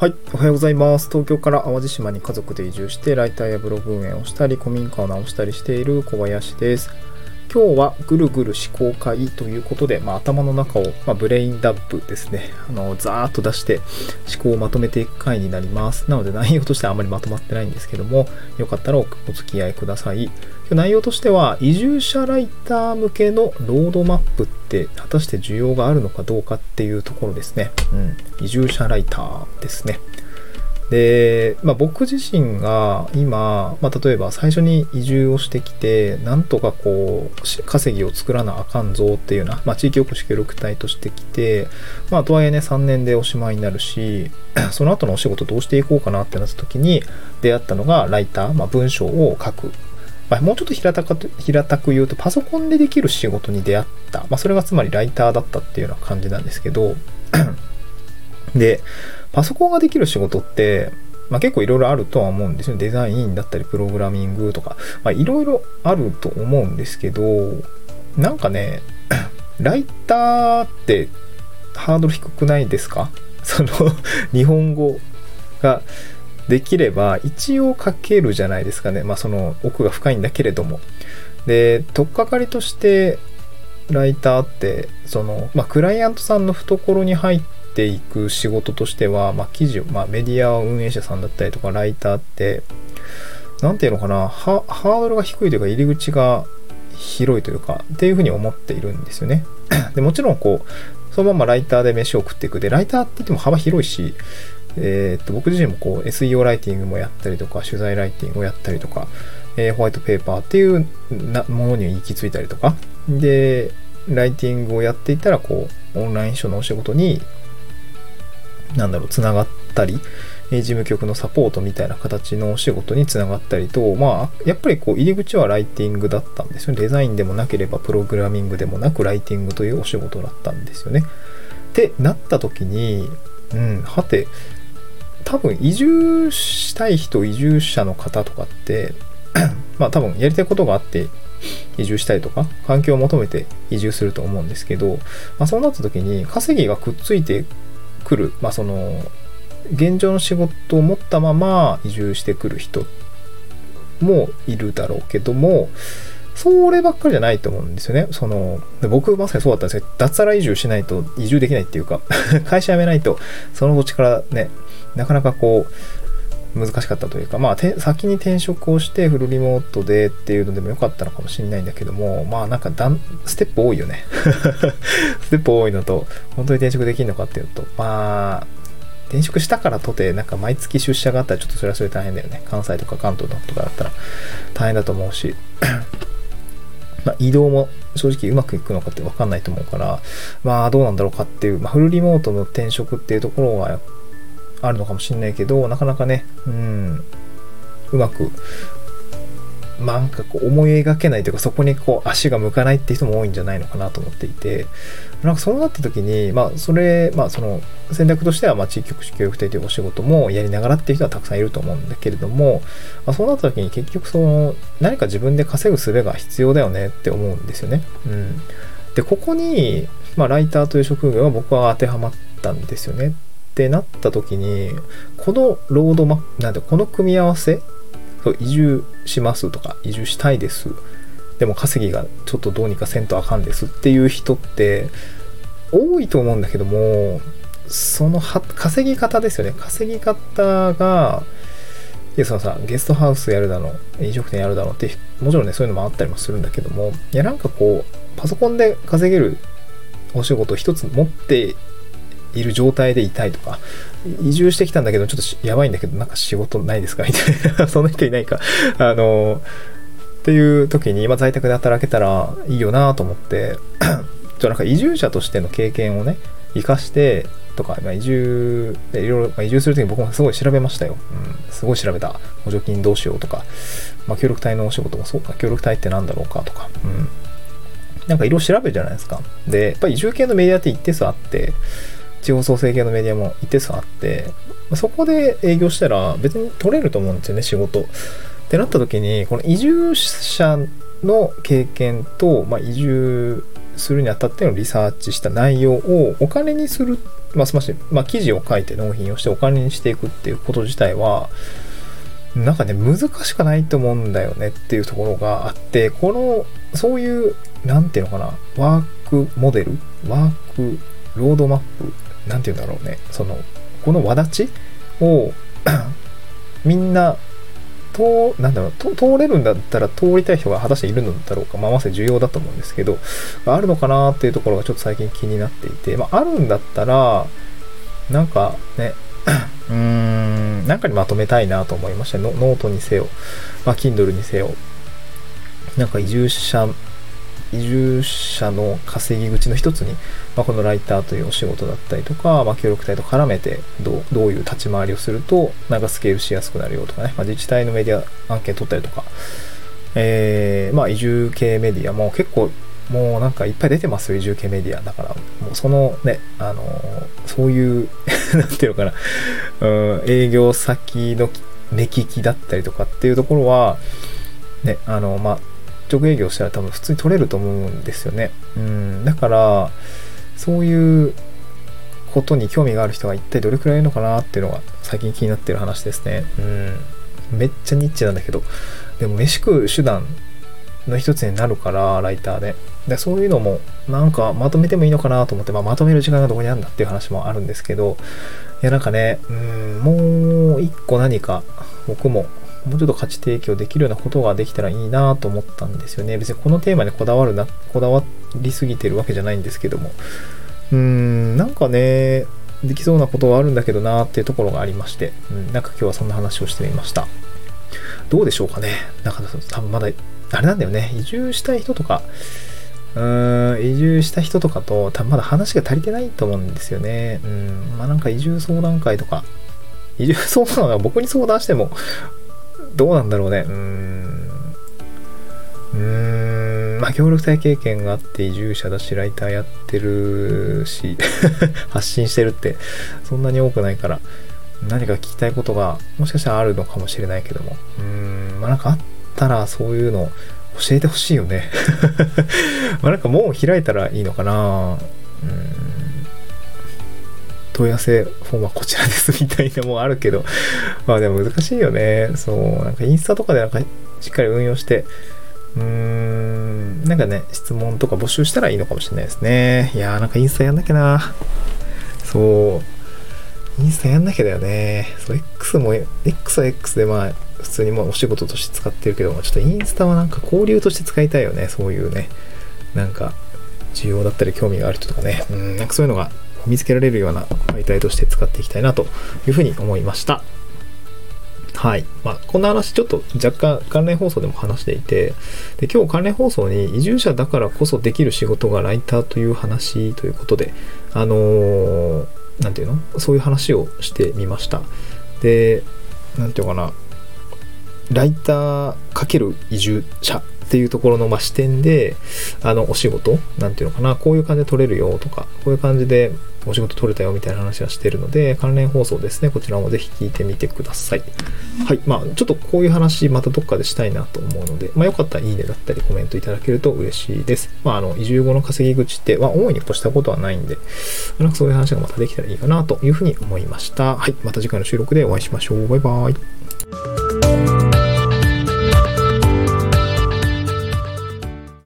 はい、おはようございます。東京から淡路島に家族で移住して、ライターやブログ運営をしたり、古民家を直したりしている小林です。今日はぐるぐる思考回ということで、まあ、頭の中を、まあ、ブレインダンプですね、あのザーッと出して思考をまとめていく回になります。なので内容としてはあまりまとまってないんですけども、よかったらおお付き合いください。今日内容としては、移住者ライター向けのロードマップって果たして需要があるのかどうかっていうところですね。うん、移住者ライターですね。で、まあ、僕自身が今、まあ、例えば最初に移住をしてきてなんとかこう稼ぎを作らなあかんぞっていうような、まあ、地域おこし協力隊としてきて、まあ、とはいえね3年でおしまいになるし その後のお仕事どうしていこうかなってなった時に出会ったのがライター、まあ、文章を書く。まあ、もうちょっと平たく平たく言うとパソコンでできる仕事に出会った、まあ、それがつまりライターだったっていうような感じなんですけど でパソコンができる仕事って、まあ、結構いろいろあるとは思うんですよ。デザインだったりプログラミングとかいろいろあると思うんですけどなんかね ライターってハードル低くないですか？その日本語ができれば一応書けるじゃないですかね。まあその奥が深いんだけれども。で取っかかりとしてライターってその、まあ、クライアントさんの懐に入っていく仕事としては、まあ、記事を、まあ、メディア運営者さんだったりとかライターって何ていうのかなハードルが低いというか入り口が広いというかっていうふうに思っているんですよね。でもちろんこうそのままライターで飯を食っていく。でライターって言っても幅広いしえー、っと僕自身もこう SEO ライティングもやったりとか取材ライティングをやったりとか、えー、ホワイトペーパーっていうなものに行き着いたりとか。でライティングをやっていたらこうオンライン書のお仕事になんだろうつながったり事務局のサポートみたいな形のお仕事につながったりとまあやっぱりこう入り口はライティングだったんですよね。デザインでもなければプログラミングでもなくライティングというお仕事だったんですよね。ってなった時にうんはて多分移住したい人移住者の方とかってまあ多分やりたいことがあって移住したりとか環境を求めて移住すると思うんですけど、まあ、そうなった時に稼ぎがくっついてくる、まあ、その現状の仕事を持ったまま移住してくる人もいるだろうけどもそればっかりじゃないと思うんですよね。その僕まさにそうだったんですけど脱サラ移住しないと移住できないっていうか 会社辞めないとその土地からねなかなかこう難しかったというかまあ先に転職をしてフルリモートでっていうのでもよかったのかもしれないんだけどもまあなんかだんステップ多いよね。ステップ多いのと本当に転職できるのかっていうとまあ転職したからとてなんか毎月出社があったらちょっとそれはそれ大変だよね。関西とか関東とかだったら大変だと思うし。まあ、移動も正直うまくいくのかって分かんないと思うからまあどうなんだろうかっていう、まあ、フルリモートの転職っていうところがあるのかもしれないけどなかなかねうんうまくなんかこう思い描けないというかそこにこう足が向かないっていう人も多いんじゃないのかなと思っていてなんかそうなった時にまあそれまあその選択としてはまあ地域福祉協力隊というお仕事もやりながらっていう人はたくさんいると思うんだけれども、まあ、そうなった時に結局その何か自分で稼ぐ術が必要だよねって思うんですよね。うん、でここに、まあ、ライターという職業が僕は当てはまったんですよね。ってなった時にこのロードマップなんでこの組み合わせそう移住しますとか移住したいです。でも稼ぎがちょっとどうにかせんとあかんです。っていう人って多いと思うんだけどもその稼ぎ方ですよね。稼ぎ方がいやそのさゲストハウスやるだろう飲食店やるだろうってもちろんねそういうのもあったりもするんだけどもいやなんかこうパソコンで稼げるお仕事一つ持っている状態でいたいとか移住してきたんだけどちょっとやばいんだけどなんか仕事ないですかみたいな。そんな人いないか。あのっていう時に、まあ、在宅で働けたらいいよなと思って ちょなんか移住者としての経験をね生かしてとか、まあ、移住いろいろ、まあ、移住する時に僕もすごい調べましたよ、うん、すごい調べた。補助金どうしようとか、まあ、協力隊のお仕事もそうか。協力隊って何だろうかとか、うん、なんかいろいろ調べるじゃないですか。でやっぱり移住系のメディアって一定数あって地方創生系のメディアも一定数あってそこで営業したら別に取れると思うんですよね仕事。ってなった時にこの移住者の経験と、まあ、移住するにあたってのリサーチした内容をお金にする、まあ、すまし、まあ、記事を書いて納品をしてお金にしていくっていうこと自体は、なんかね、難しくないと思うんだよねっていうところがあって、この、そういう、なんていうのかな、ワークモデルワークロードマップなんて言うんだろうね。その、この輪立ちを みんな、と、なんだろう、通れるんだったら通りたい人が果たしているのだろうか、まあ、まさに重要だと思うんですけど、あるのかなっていうところがちょっと最近気になっていて、まあ、あるんだったら、なんかね、うーん、なんかにまとめたいなと思いましたノートにせよ、まあ、Kindle にせよ、なんか移住者、移住者の稼ぎ口の一つに、まあ、このライターというお仕事だったりとか、まあ、協力隊と絡めてどうどういう立ち回りをすると、なんかスケールしやすくなるよとかね、まあ、自治体のメディア案件取ったりとか、えー、まあ移住系メディアも結構もうなんかいっぱい出てますよ、移住系メディア。だから、もうそのね、あのそういう、なんていうのかな、うん、営業先の目利きだったりとかっていうところは、ね、あの、まあ、直営業したら多分普通に取れると思うんですよね。うん、だから、そういうことに興味がある人が一体どれくらいいるのかなっていうのが最近気になってる話ですね。うん。めっちゃニッチなんだけど、でも飯食う手段の一つになるから、ライターで。でそういうのもなんかまとめてもいいのかなと思って、まあ、まとめる時間がどこにあるんだっていう話もあるんですけどいやなんかねうんもう一個何か僕ももうちょっと価値提供できるようなことができたらいいなと思ったんですよね。別にこのテーマにこだわるなこだわりすぎてるわけじゃないんですけども。うーんなんかねできそうなことはあるんだけどなっていうところがありまして、うん、なんか今日はそんな話をしてみました。どうでしょうかね。なんか多分まだあれなんだよね。移住したい人とか。うーん、移住した人とかと多分まだ話が足りてないと思うんですよね。うん、まあなんか移住相談会とか、移住相談が僕に相談しても、どうなんだろうね。うーん。うーん、まあ協力隊経験があって移住者だし、ライターやってるし、発信してるってそんなに多くないから、何か聞きたいことがもしかしたらあるのかもしれないけども、うーん、まあなんかあったらそういうの教えてほしいよね。まあなんかもう開いたらいいのかな。うん。問い合わせフォームはこちらですみたいなもあるけど まあでも難しいよねそうなんかインスタとかでなんかしっかり運用してうーんなんかね質問とか募集したらいいのかもしれないですねいやーなんかインスタやんなきゃなそうインスタやんなきゃだよねそう X も X は X でまあ普通にまあお仕事として使ってるけど、ちょっとインスタはなんか交流として使いたいよね。そういうね。なんか、需要だったり興味がある人とかね。うん、なんかそういうのが見つけられるような媒体として使っていきたいなというふうに思いました。はい。まあ、こんな話ちょっと若干関連放送でも話していて、で今日関連放送に移住者だからこそできる仕事がライターという話ということで、あのー、なんていうの？そういう話をしてみました。で、なんていうかな、ライター×移住者っていうところのま視点で、あの、お仕事、なんていうのかな、こういう感じで取れるよとか、こういう感じでお仕事取れたよみたいな話はしてるので、関連放送ですね、こちらもぜひ聞いてみてください。はい。まあ、ちょっとこういう話、またどっかでしたいなと思うので、まあ、よかったらいいねだったりコメントいただけると嬉しいです。まあ、あの、移住後の稼ぎ口って、まあ、大いに越したことはないんで、なんかそういう話がまたできたらいいかなというふうに思いました。はい。また次回の収録でお会いしましょう。バイバイ。